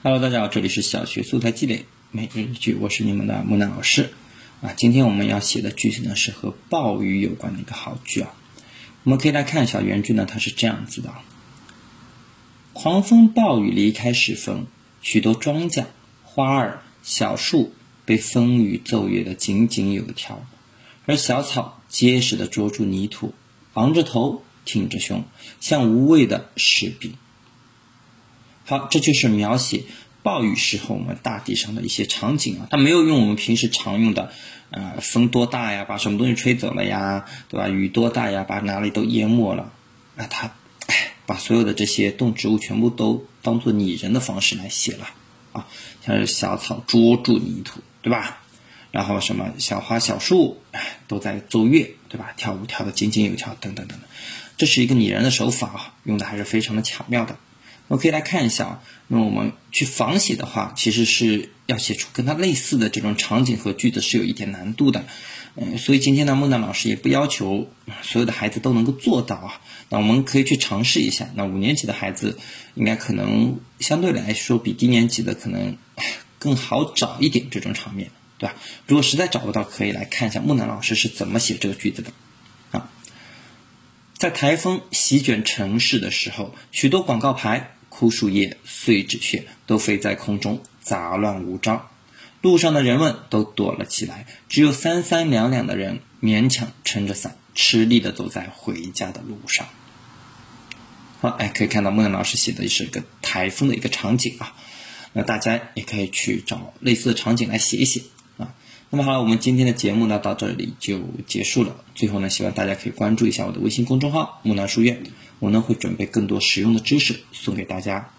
Hello，大家好，这里是小学素材积累每日一句，我是你们的木南老师啊。今天我们要写的句子呢是和暴雨有关的一个好句啊。我们可以来看一下原句呢，它是这样子的：狂风暴雨离开时分，许多庄稼、花儿、小树被风雨奏乐的井井有条，而小草结实的捉住泥土，昂着头，挺着胸，像无畏的士兵。好，这就是描写暴雨时候我们大地上的一些场景啊。它没有用我们平时常用的，呃，风多大呀，把什么东西吹走了呀，对吧？雨多大呀，把哪里都淹没了。那它，哎，把所有的这些动植物全部都当做拟人的方式来写了啊，像是小草捉住泥土，对吧？然后什么小花小树都在奏乐，对吧？跳舞跳得井井有条，等等等等。这是一个拟人的手法啊，用的还是非常的巧妙的。我们可以来看一下啊，那我们去仿写的话，其实是要写出跟它类似的这种场景和句子是有一点难度的，嗯，所以今天呢，孟楠老师也不要求所有的孩子都能够做到啊，那我们可以去尝试一下。那五年级的孩子应该可能相对来说比低年级的可能更好找一点这种场面，对吧？如果实在找不到，可以来看一下孟楠老师是怎么写这个句子的。啊，在台风席卷城市的时候，许多广告牌。枯树叶、碎纸屑都飞在空中，杂乱无章。路上的人们都躲了起来，只有三三两两的人勉强撑着伞，吃力地走在回家的路上。好，哎，可以看到孟老师写的是一个台风的一个场景啊。那大家也可以去找类似的场景来写一写。那么好了，我们今天的节目呢到这里就结束了。最后呢，希望大家可以关注一下我的微信公众号“木兰书院”。我呢会准备更多实用的知识送给大家。